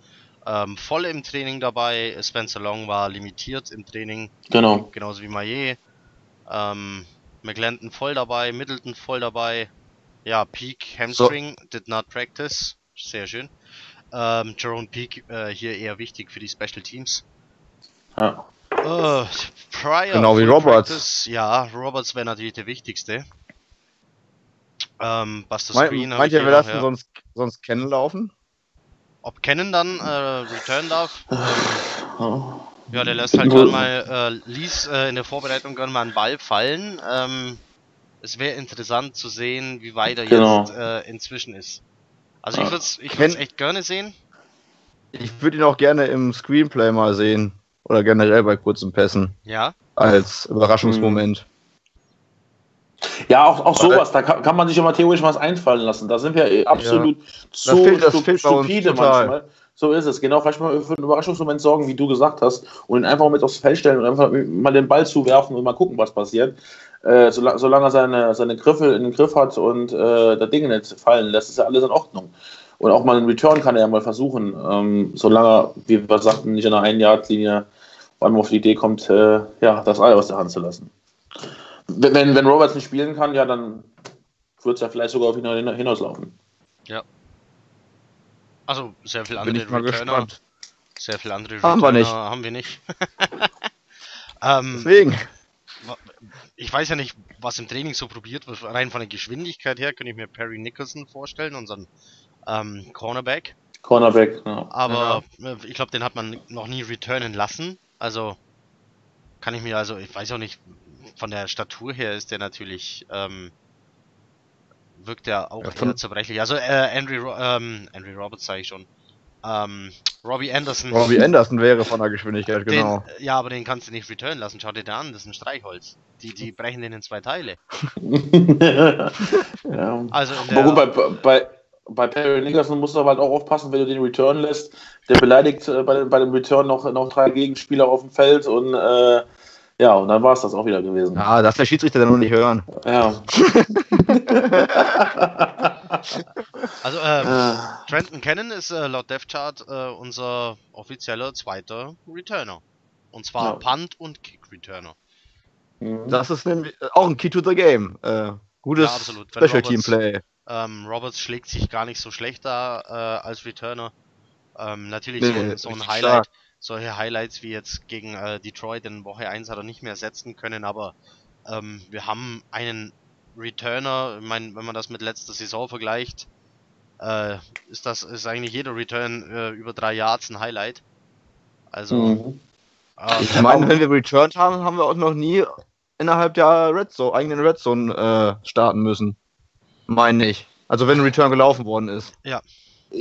ähm, voll im Training dabei. Spencer Long war limitiert im Training, Genau. genauso wie Maillet. Ähm, McLendon voll dabei, Middleton voll dabei. Ja, Peak, Hamstring, did not practice. Sehr schön. Ähm, Jerome Peak äh, hier eher wichtig für die Special Teams. Ja. Prior Genau wie Roberts. Practice, ja, Roberts wäre natürlich der wichtigste. Ähm, Buster Mein, Screen meint ihr, wir lassen ja. sonst, sonst kennen laufen? Ob Cannon dann äh, return darf? Ähm, Ja. der lässt halt Wohl- gern mal, äh, ließ äh, in der Vorbereitung gern mal einen Ball fallen. Ähm, es wäre interessant zu sehen, wie weit er Genau. jetzt äh, inzwischen ist. Also ich Ja. würde es ich würd's echt gerne sehen. Ich würde ihn auch gerne im Screenplay mal sehen. Oder generell bei kurzen Pässen. Ja. Als Überraschungsmoment. Ja, auch, auch sowas, da kann, kann man sich immer theoretisch was einfallen lassen. Da sind wir äh, absolut zu fehlt- das fehlt uns stupide total. manchmal. So ist es, genau. Vielleicht mal für einen Überraschungsmoment sorgen, wie du gesagt hast, und ihn einfach mit aufs Feld stellen und einfach mal den Ball zuwerfen und mal gucken, was passiert. Äh, solange, solange er seine, seine Griffe in den Griff hat und äh, das Ding nicht fallen lässt, ist ja alles in Ordnung. Und auch mal einen Return kann er ja mal versuchen, ähm, solange er, wie wir sagten, nicht in einer Ein-Yard-Linie vor allem auf die Idee kommt, äh, ja, das Ei aus der Hand zu lassen. Wenn, wenn Roberts nicht spielen kann, ja, dann wird es ja vielleicht sogar auf ihn hin- hinauslaufen. Also sehr viel andere Returner. gespannt. Sehr viel andere Haben wir Returner nicht. haben wir nicht. ähm, Deswegen. Ich weiß ja nicht, was im Training so probiert wird. Rein von der Geschwindigkeit her könnte ich mir Perry Nicholson vorstellen, unseren ähm, Cornerback. Cornerback, ja. Aber äh, ich glaube, den hat man noch nie returnen lassen. Also kann ich mir also, ich weiß auch nicht, von der Statur her ist der natürlich, ähm, wirkt er auch Ja, eher zerbrechlich. Also äh, Andrew, ähm, Andrew Roberts sage ich schon. Ähm, Robbie Anderson. Robbie Anderson wäre von der Geschwindigkeit, genau. Den, ja, aber den kannst du nicht returnen lassen. Schau dir den an, das ist ein Streichholz. Die, die brechen den in zwei Teile. ja. Also Aber gut, bei, bei, bei Perry Nicholson musst du aber halt auch aufpassen, wenn du den Return lässt. Der beleidigt äh, bei, dem- bei dem Return noch, noch drei Gegenspieler auf dem Feld und äh, ja, und dann war es das auch wieder gewesen. Ja, darf der Schiedsrichter dann noch nicht hören. Ja. also ähm, Äh, Trenton Cannon ist äh, laut DevChart äh, unser offizieller zweiter Returner. Und zwar Ja. Punt und Kick Returner. mhm. Das ist nämlich auch ein Key to the Game. Äh, Gutes Ja, Special Roberts- Team Play. Ähm, Roberts schlägt sich gar nicht so schlecht da äh, als Returner. Ähm, natürlich Nee, so, ein- so ein Highlight, stark. solche Highlights wie jetzt gegen äh, Detroit in Woche 1 hat er nicht mehr setzen können, aber ähm, wir haben einen Returner, ich meine, wenn man das mit letzter Saison vergleicht, äh, ist das ist eigentlich jeder Return äh, über drei Yards ein Highlight. Also Mhm. ähm, Ich meine, wenn wir returned haben, haben wir auch noch nie innerhalb der Red Zone, eigenen Red Zone äh, starten müssen. Meine ich. Also wenn ein Return gelaufen worden ist.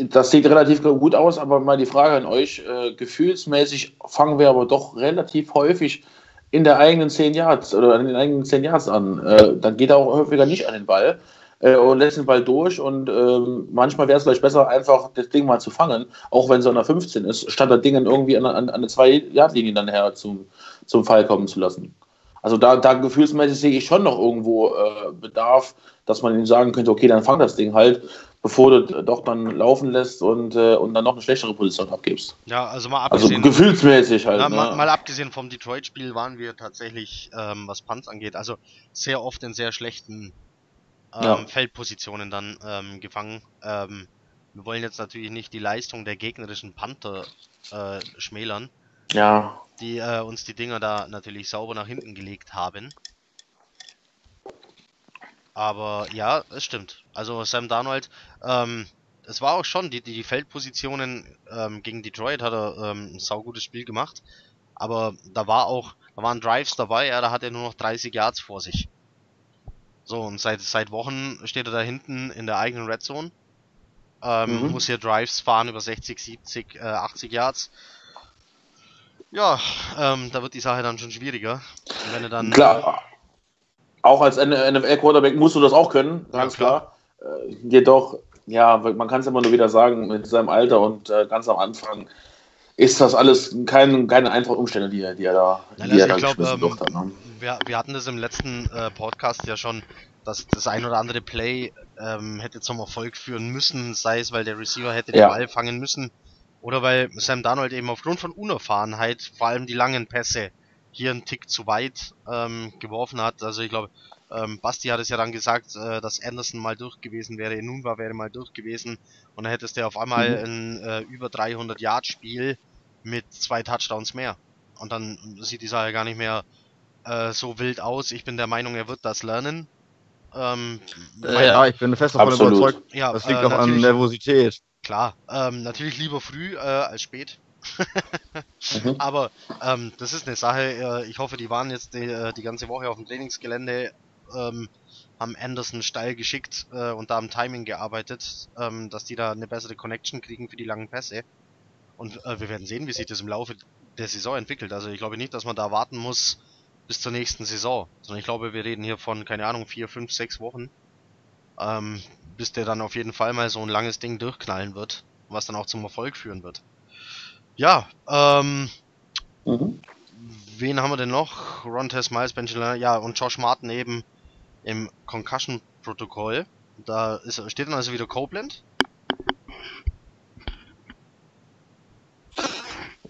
Das sieht relativ gut aus, aber mal die Frage an euch: äh, Gefühlsmäßig fangen wir aber doch relativ häufig in der eigenen 10 Yards oder an den eigenen 10 Yards an. Äh, dann geht er auch häufiger nicht an den Ball äh, und lässt den Ball durch. Und ähm, manchmal wäre es vielleicht besser, einfach das Ding mal zu fangen, auch wenn es an der 15 ist, statt das Ding irgendwie an, an, an eine 2-Yard-Linie dann her zum, zum Fall kommen zu lassen. Also da, da gefühlsmäßig sehe ich schon noch irgendwo äh, Bedarf, dass man ihm sagen könnte, okay, dann fang das Ding halt, bevor du doch dann laufen lässt und, äh, und dann noch eine schlechtere Position abgibst. ja, also mal Also abgesehen gefühlsmäßig halt. Na, ne? mal, mal abgesehen vom Detroit-Spiel waren wir tatsächlich, ähm, was Punts angeht, also sehr oft in sehr schlechten ähm, Ja. Feldpositionen dann ähm, gefangen. Ähm, wir wollen jetzt natürlich nicht die Leistung der gegnerischen Panther äh, schmälern, ja, die äh, uns die Dinger da natürlich sauber nach hinten gelegt haben. Aber ja, es stimmt. Also Sam Darnold, ähm, es war auch schon, die, die Feldpositionen ähm, gegen Detroit hat er ähm, ein saugutes Spiel gemacht. Aber da war auch, da waren Drives dabei, ja, da hat er nur noch 30 Yards vor sich. So, und seit, seit Wochen steht er da hinten in der eigenen Red Zone. Ähm, Mhm. Muss hier Drives fahren über 60, 70, äh, 80 Yards. Ja, ähm, da wird die Sache dann schon schwieriger. Und wenn er dann. klar. Auch als NFL-Quarterback musst du das auch können, ganz Ja, klar. klar. Äh, jedoch, ja, man kann es immer nur wieder sagen, mit seinem Alter und äh, ganz am Anfang ist das alles kein, keine einfachen Umstände, die er, die er da, Nein, die also er da glaub, geschmissen ähm, hat. Ne? wir, wir hatten das im letzten äh, Podcast ja schon, dass das ein oder andere Play ähm, hätte zum Erfolg führen müssen, sei es, weil der Receiver hätte den Ja. Ball fangen müssen oder weil Sam Darnold eben aufgrund von Unerfahrenheit, vor allem die langen Pässe, hier einen Tick zu weit ähm, geworfen hat. Also ich glaube, ähm, Basti hat es ja dann gesagt, äh, dass Anderson mal durch gewesen wäre, Enunwa wäre mal durch gewesen und dann hättest du auf einmal Mhm. ein äh, über 300 Yard Spiel mit zwei Touchdowns mehr. Und dann sieht die Sache gar nicht mehr äh, so wild aus. Ich bin der Meinung, er wird das lernen. Ähm, mein- Ja, ich bin fest davon überzeugt. ja, Das liegt äh, auch an Nervosität. Klar, ähm, natürlich lieber früh äh, als spät. Mhm. Aber ähm, das ist eine Sache. Äh, ich hoffe, die waren jetzt die, äh, die ganze Woche auf dem Trainingsgelände, ähm, haben Anderson steil geschickt äh, und da am Timing gearbeitet, ähm, dass die da eine bessere Connection kriegen für die langen Pässe. Und äh, wir werden sehen, wie sich das im Laufe der Saison entwickelt. Also ich glaube nicht, dass man da warten muss bis zur nächsten Saison, sondern ich glaube, wir reden hier von, keine Ahnung, vier, fünf, sechs Wochen, ähm, bis der dann auf jeden Fall mal so ein langes Ding durchknallen wird, was dann auch zum Erfolg führen wird. Ja, ähm, Mhm. wen haben wir denn noch? Ron Tess, Miles Benjamin, ja, und Josh Martin eben im Concussion-Protokoll. Da ist, steht dann also wieder Copeland.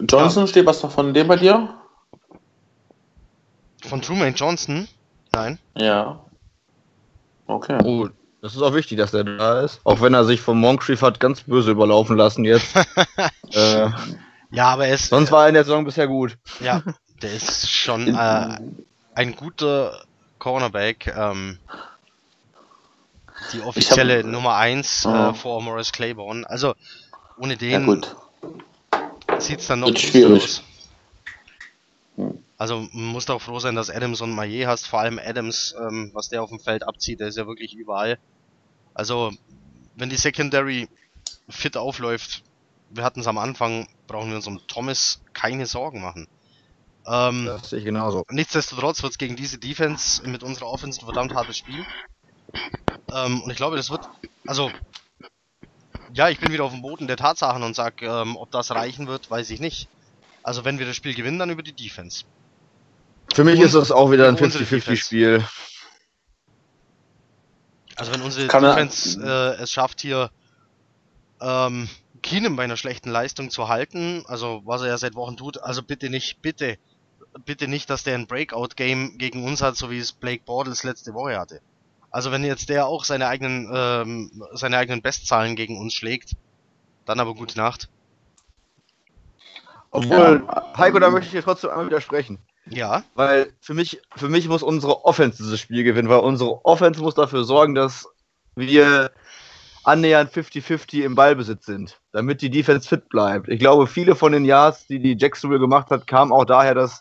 Johnson, steht was von dem bei dir? Von Truman Johnson. Nein. Ja. Okay. Oh, das ist auch wichtig, dass er da ist. Auch wenn er sich von Moncrief hat ganz böse überlaufen lassen jetzt. äh, Ja, aber er ist. sonst war er in der Saison bisher gut. Ja, der ist schon äh, ein guter Cornerback. Ähm, die offizielle Nummer 1 Ja. äh, vor Morris Claiborne. Also ohne Ja, den gut. sieht es dann noch schwierig. aus. Also man muss auch froh sein, dass Adams und Maillet hast. Vor allem Adams, ähm, was der auf dem Feld abzieht, der ist ja wirklich überall. Also wenn die Secondary fit aufläuft, wir hatten es am Anfang, brauchen wir uns um Thomas keine Sorgen machen. Ähm, Das sehe ich genauso. Nichtsdestotrotz wird es gegen diese Defense mit unserer Offense ein verdammt hartes Spiel. Ähm, und ich glaube, das wird. Also. Ja, ich bin wieder auf dem Boden der Tatsachen und sag, ähm, ob das reichen wird, weiß ich nicht. Also, wenn wir das Spiel gewinnen, dann über die Defense. Für mich Und- ist das auch wieder ein unsere 50-50-Spiel. Also, wenn unsere Kann Defense äh, es schafft, hier ähm, Keenum bei einer schlechten Leistung zu halten, also was er ja seit Wochen tut, also bitte nicht, bitte, bitte nicht, dass der ein Breakout-Game gegen uns hat, so wie es Blake Bortles letzte Woche hatte. Also wenn jetzt der auch seine eigenen, ähm, seine eigenen Bestzahlen gegen uns schlägt, dann aber gute Nacht. Obwohl, Heiko, da möchte ich dir trotzdem einmal widersprechen. Ja. Weil für mich, für mich muss unsere Offense dieses Spiel gewinnen, weil unsere Offense muss dafür sorgen, dass wir annähernd 50-50 im Ballbesitz sind, damit die Defense fit bleibt. Ich glaube, viele von den Yards, die die Jacksonville gemacht hat, kamen auch daher, dass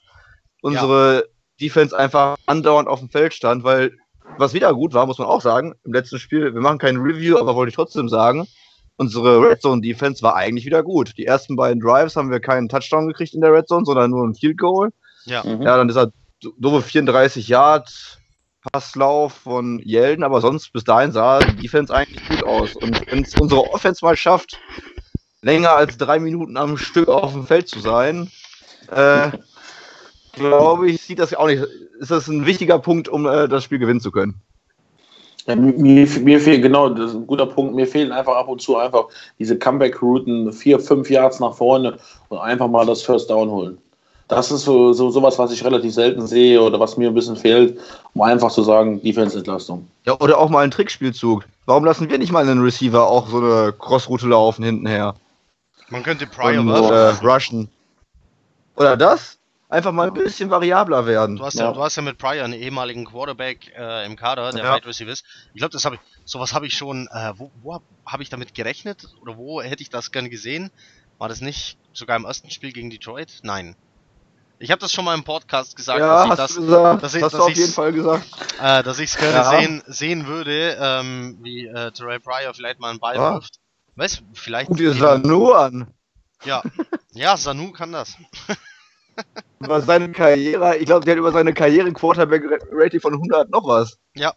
unsere Defense einfach andauernd auf dem Feld stand, weil was wieder gut war, muss man auch sagen, im letzten Spiel, wir machen kein Review, aber wollte ich trotzdem sagen, unsere Red Zone Defense war eigentlich wieder gut. Die ersten beiden Drives haben wir keinen Touchdown gekriegt in der Red Zone, sondern nur ein Field Goal. Ja. Mhm. Ja, dann ist er doofe 34 Yard Passlauf von Jelden, aber sonst bis dahin sah die Defense eigentlich gut aus. Und wenn es unsere Offense mal schafft, länger als drei Minuten am Stück auf dem Feld zu sein, äh, glaube ich, sieht das auch nicht. Ist das ein wichtiger Punkt, um äh, das Spiel gewinnen zu können? Ja, mir, mir fehlt, genau, das ist ein guter Punkt. Mir fehlen einfach ab und zu einfach diese Comeback-Routen, vier, fünf Yards nach vorne und einfach mal das First Down holen. Das ist so, so sowas, was ich relativ selten sehe oder was mir ein bisschen fehlt, um einfach zu sagen, Defense-Entlastung. Ja, oder auch mal ein Trickspielzug. Warum lassen wir nicht mal einen Receiver auch so eine Crossroute laufen hintenher? Man könnte Pryor und äh, rushen. Oder das? Einfach mal ein bisschen variabler werden. Du hast ja, Ja. du hast ja mit Pryor einen ehemaligen Quarterback äh, im Kader, der Ja. Wide Receiver ist. Ich glaube, das habe ich, sowas habe ich schon, äh, wo, wo habe hab ich damit gerechnet? Oder wo hätte ich das gerne gesehen? War das nicht sogar im ersten Spiel gegen Detroit? Nein. Ich habe das schon mal im Podcast gesagt, ja, dass ich das, gesagt. dass ich- hast dass du auf jeden Fall gesagt. äh, dass ich es gerne Ja. sehen, sehen würde, ähm, wie äh, Terrell Pryor vielleicht mal einen Ball Ja. wirft. Weißt vielleicht. Guck dir Sanu an. Ja. ja, Sanu kann das. Über seine Karriere, ich glaube, der hat über seine Karriere Quarterback-Rating von 100 noch was. Ja.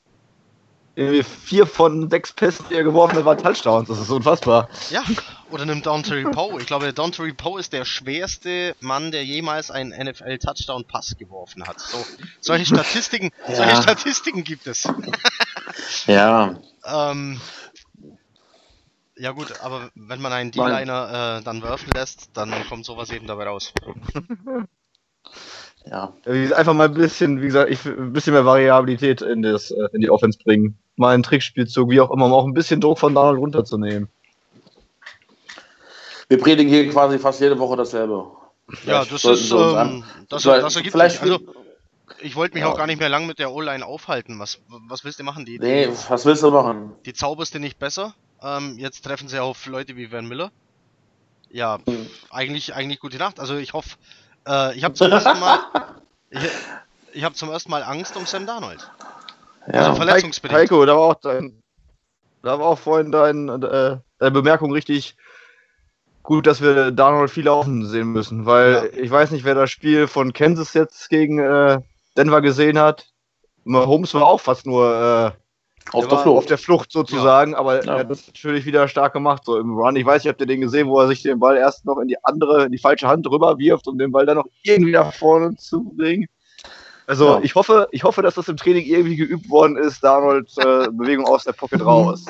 Irgendwie vier von sechs Pässen, die er geworfen hat, waren Touchdowns. Das ist unfassbar. Ja, oder nimm Dontery Poe. Ich glaube, Dontery Poe ist der schwerste Mann, der jemals einen NFL-Touchdown-Pass geworfen hat. So, solche Statistiken, Ja. solche Statistiken gibt es. Ja, Ähm, ja gut, aber wenn man einen. D-Liner äh, dann werfen lässt, dann kommt sowas eben dabei raus. ja. Einfach mal ein bisschen, wie gesagt, ich, ein bisschen mehr Variabilität in, das, äh, in die Offense bringen. Mal einen Trickspielzug, wie auch immer, um auch ein bisschen Druck von Donald runterzunehmen. Wir predigen hier quasi fast jede Woche dasselbe. Ja, Vielleicht das ist, ähm, das, das ergibt vielleicht sich. Also, ich wollte mich Ja. auch gar nicht mehr lang mit der O-Line aufhalten. Was, was willst du machen? Die, Nee, die, was willst du machen? die zauberst du nicht besser. Ähm, jetzt treffen sie auf Leute wie Van Miller. Ja, pff, Hm. eigentlich, eigentlich gute Nacht. Also ich hoffe, äh, ich habe zum ersten Mal, ich, ich habe zum ersten Mal Angst um Sam Darnold. Ja. Also verletzungsbedingt. Heiko, da war auch dein, da war auch vorhin dein, äh, deine Bemerkung richtig gut, dass wir Donald viel laufen sehen müssen, weil ich weiß nicht, wer das Spiel von Kansas jetzt gegen äh, Denver gesehen hat. Holmes war auch fast nur äh, Auf Der auf Flucht. der Flucht sozusagen, aber Ja. er hat das natürlich wieder stark gemacht, so im Run. Ich weiß nicht, habt ihr den gesehen, wo er sich den Ball erst noch in die andere, in die falsche Hand rüber wirft, um den Ball dann noch irgendwie nach vorne zu bringen. Also Ja. ich hoffe, ich hoffe, dass das im Training irgendwie geübt worden ist, Darnold äh, Bewegung aus der Pocket raus.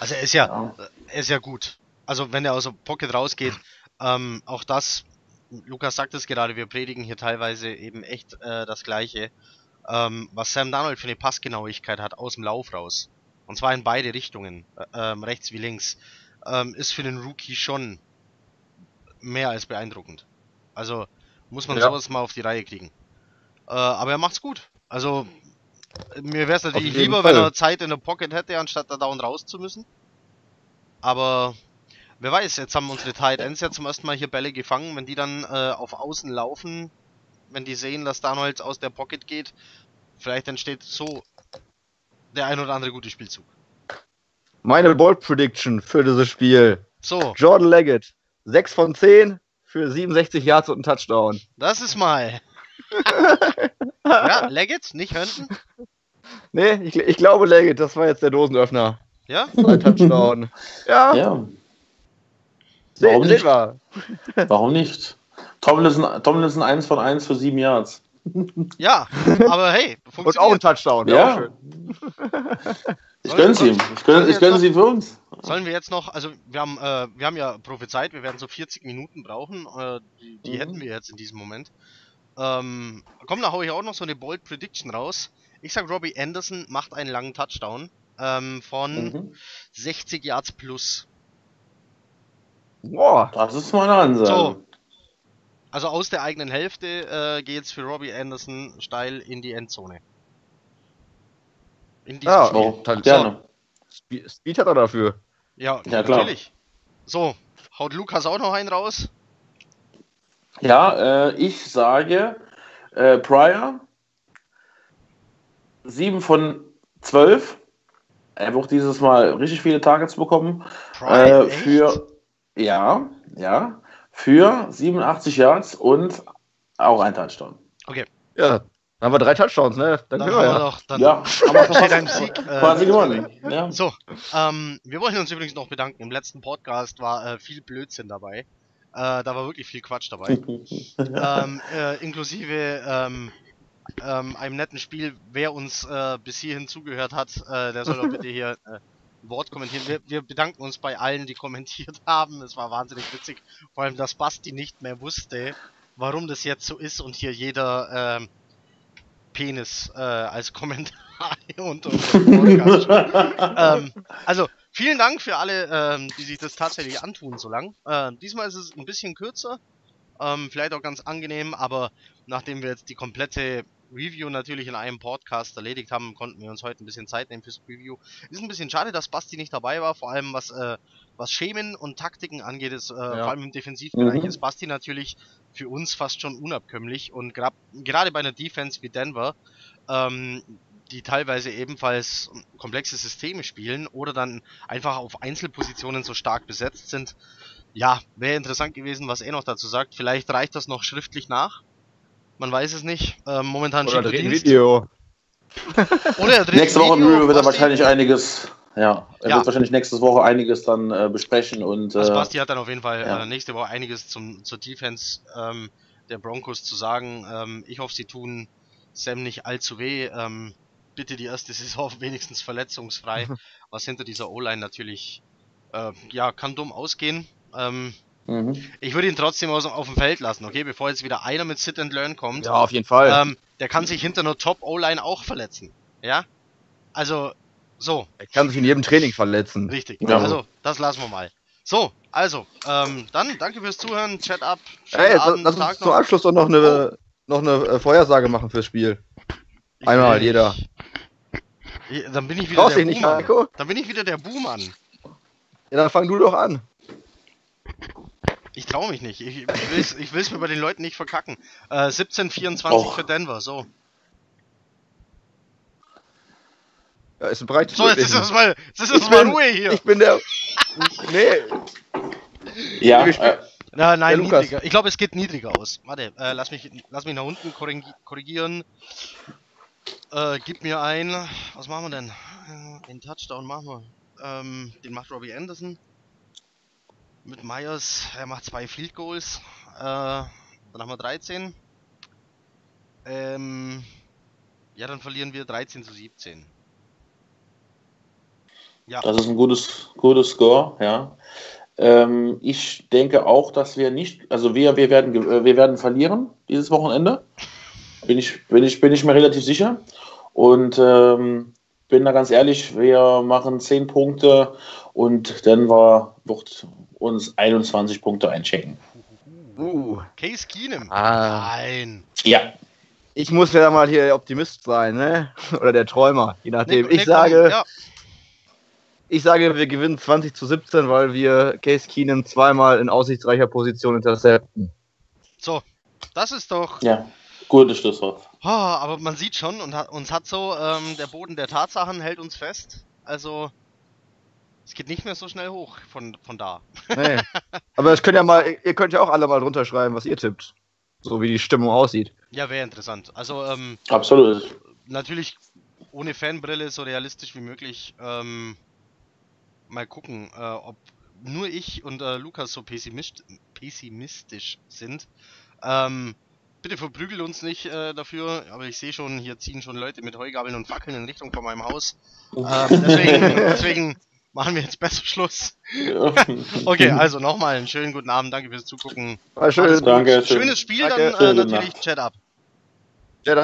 Also er ist ja, Ja. er ist ja gut. Also wenn er aus der Pocket rausgeht, ähm, auch das, Lukas sagt es gerade, wir predigen hier teilweise eben echt äh, das Gleiche. Ähm, was Sam Darnold für eine Passgenauigkeit hat aus dem Lauf raus, und zwar in beide Richtungen, äh, ähm, rechts wie links, ähm, ist für den Rookie schon mehr als beeindruckend. Also muss man Ja. sowas mal auf die Reihe kriegen. Äh, aber er macht's gut. Also mir wäre es natürlich lieber, Fall. wenn er Zeit in der Pocket hätte, anstatt da down raus zu müssen. Aber wer weiß, jetzt haben unsere Tight Ends ja zum ersten Mal hier Bälle gefangen. Wenn die dann äh, auf Außen laufen, wenn die sehen, dass Darnold aus der Pocket geht, vielleicht entsteht so der ein oder andere gute Spielzug. Meine Bold Prediction für dieses Spiel. So, Jordan Leggett, 6 von 10 für 67 Yards und einen Touchdown. das ist mal. ja, Leggett, nicht Hönten? Nee, ich, ich glaube Leggett, das war jetzt der Dosenöffner. Ja? Ein Touchdown. ja, Ja, se warum sehen nicht? wir. warum nicht? Tomlinson, Tomlinson 1 von 1 für 7 Yards. Ja, aber hey, Und auch ein funktioniert. Touchdown. Ja. auch schön. Ich gönn's ihm. Ich gönn, ich gönn jetzt sie für uns. Sollen wir jetzt noch, also wir haben, äh, wir haben ja prophezeit, wir werden so 40 Minuten brauchen, äh, die, die Mhm. hätten wir jetzt in diesem Moment. Ähm, komm, da hau ich auch noch so eine Bold Prediction raus. Ich sag, Robbie Anderson macht einen langen Touchdown ähm, von Mhm. 60 Yards plus. Boah. Das ist meine Ansage. So. Also aus der eigenen Hälfte äh, geht's für Robbie Anderson steil in die Endzone. In diesem Ja, Spiel. Oh, Dann- gerne. Spe- Speed hat er dafür. Ja, Ja, klar. natürlich. So, haut Lukas auch noch einen raus? Ja, äh, ich sage äh, Pryor 7 von 12. Er wird dieses Mal richtig viele Targets bekommen. Äh, echt? für ja, ja, für 87 Yards und auch ein Touchdown. Ja, dann haben wir drei Touchdowns, ne? Dann, Dann können haben wir wir ja. doch, dann ja, haben wir schon steht fast, ein Sieg. Äh, quasi gewonnen. Ja. So, ähm, wir wollen uns übrigens noch bedanken. Im letzten Podcast war äh, viel Blödsinn dabei. Äh, da war wirklich viel Quatsch dabei. ähm, äh, inklusive ähm, ähm, einem netten Spiel. Wer uns äh, bis hierhin zugehört hat, äh, der soll doch bitte hier äh, ein Wort kommentieren. Wir, wir bedanken uns bei allen, die kommentiert haben. Es war wahnsinnig witzig. Vor allem, dass Basti nicht mehr wusste, warum das jetzt so ist und hier jeder ähm, Penis äh, als Kommentar unter unserem Podcast ähm, also, vielen Dank für alle, ähm, die sich das tatsächlich antun so lang. Äh, diesmal ist es ein bisschen kürzer, ähm, vielleicht auch ganz angenehm, aber nachdem wir jetzt die komplette Review natürlich in einem Podcast erledigt haben, konnten wir uns heute ein bisschen Zeit nehmen fürs Review. Ist ein bisschen schade, dass Basti nicht dabei war, vor allem was, äh, was Schemen und Taktiken angeht, ist, äh, vor allem im Defensivbereich Mhm. ist Basti natürlich für uns fast schon unabkömmlich und gerade bei einer Defense wie Denver, ähm, die teilweise ebenfalls komplexe Systeme spielen oder dann einfach auf Einzelpositionen so stark besetzt sind. Ja, wäre interessant gewesen, was er noch dazu sagt. Vielleicht reicht das noch schriftlich nach. Man weiß es nicht. Ähm, momentan Oder er drehen Dienst. Video. Oder er dreht Nächste Woche Video, wird er wahrscheinlich einiges, ja, er Ja. wird wahrscheinlich nächste Woche einiges dann äh, besprechen und Also äh, Basti hat dann auf jeden Fall ja. äh, nächste Woche einiges zum, zur Defense ähm, der Broncos zu sagen. Ähm, ich hoffe, sie tun Sam nicht allzu weh. Ähm, bitte die erste Saison wenigstens verletzungsfrei, was hinter dieser O-Line natürlich äh, ja kann dumm ausgehen. Ähm, mhm. ich würde ihn trotzdem aus, auf dem Feld lassen, okay, bevor jetzt wieder einer mit Sit and Learn kommt. Ja, auf jeden Fall. Ähm, der kann sich hinter einer Top O-Line auch verletzen. Ja? Also, so, er kann sich in jedem Training verletzen. Richtig. Ja. Also, das lassen wir mal. So, also, ähm, dann danke fürs Zuhören. Chat ab. Schönen Ey, lass, Abend, lass uns Tag zum noch. Abschluss doch noch eine, noch eine äh, Vorhersage machen fürs Spiel. Einmal jeder. Dann bin ich wieder Traust der nicht, Buhmann. Heiko? Dann bin ich wieder der Buhmann. Ja, dann fang du doch an. Ich traue mich nicht. Ich, ich will es ich will's mir bei den Leuten nicht verkacken. Äh, 17-24 Och. für Denver, so. Ja, ist ein breites So, jetzt ist das mal, jetzt ist das mal bin- Ruhe hier. Ich bin der. Nee, ja, äh, Na, nein, niedriger. Ich glaube, es geht niedriger aus. Warte, äh, lass, mich, lass mich nach unten korrigi- korrigieren. Äh, gib mir ein. Was machen wir denn? Den Touchdown machen wir. Ähm, den macht Robbie Anderson. Mit Myers. Er macht zwei Field Goals. Äh, dann haben wir 13. Ähm, ja, dann verlieren wir 13 zu 17. Ja, das ist ein gutes, gutes Score, ja. Ähm, ich denke auch, dass wir nicht, also wir, wir, werden, äh, wir werden verlieren dieses Wochenende. Bin ich, bin ich, bin ich mir relativ sicher. Und ähm, bin da ganz ehrlich, wir machen 10 Punkte und Denver wird uns 21 Punkte einchecken. uh, Case Keenum. Ah. Nein. Ja, ich muss ja mal hier der Optimist sein, ne? Oder der Träumer, je nachdem. Nee, ich nee, komm, sage, ja, ich sage, wir gewinnen 20 zu 17, weil wir Case Keenum zweimal in aussichtsreicher Position intercepten. so. Das ist doch. ja, gutes Schlusswort. Ah, aber man sieht schon, und hat, uns hat so ähm, der Boden der Tatsachen hält uns fest. Also, es geht nicht mehr so schnell hoch von, von da. Nee. Aber das könnt ja mal, ihr könnt ja auch alle mal drunter schreiben, was ihr tippt. So wie die Stimmung aussieht. Ja, wäre interessant. Also, ähm, Absolut. natürlich ohne Fanbrille so realistisch wie möglich. Ähm, mal gucken, äh, ob nur ich und äh, Lukas so pessimist pessimistisch sind. Ähm, bitte verprügelt uns nicht äh, dafür, aber ich sehe schon, hier ziehen schon Leute mit Heugabeln und Fackeln in Richtung von meinem Haus. Ähm, deswegen, deswegen machen wir jetzt besser Schluss. Okay, also nochmal einen schönen guten Abend, danke fürs Zugucken. War schön. Danke, schön. Schönes Spiel Danke. dann äh, natürlich. Chat ab. Jedi.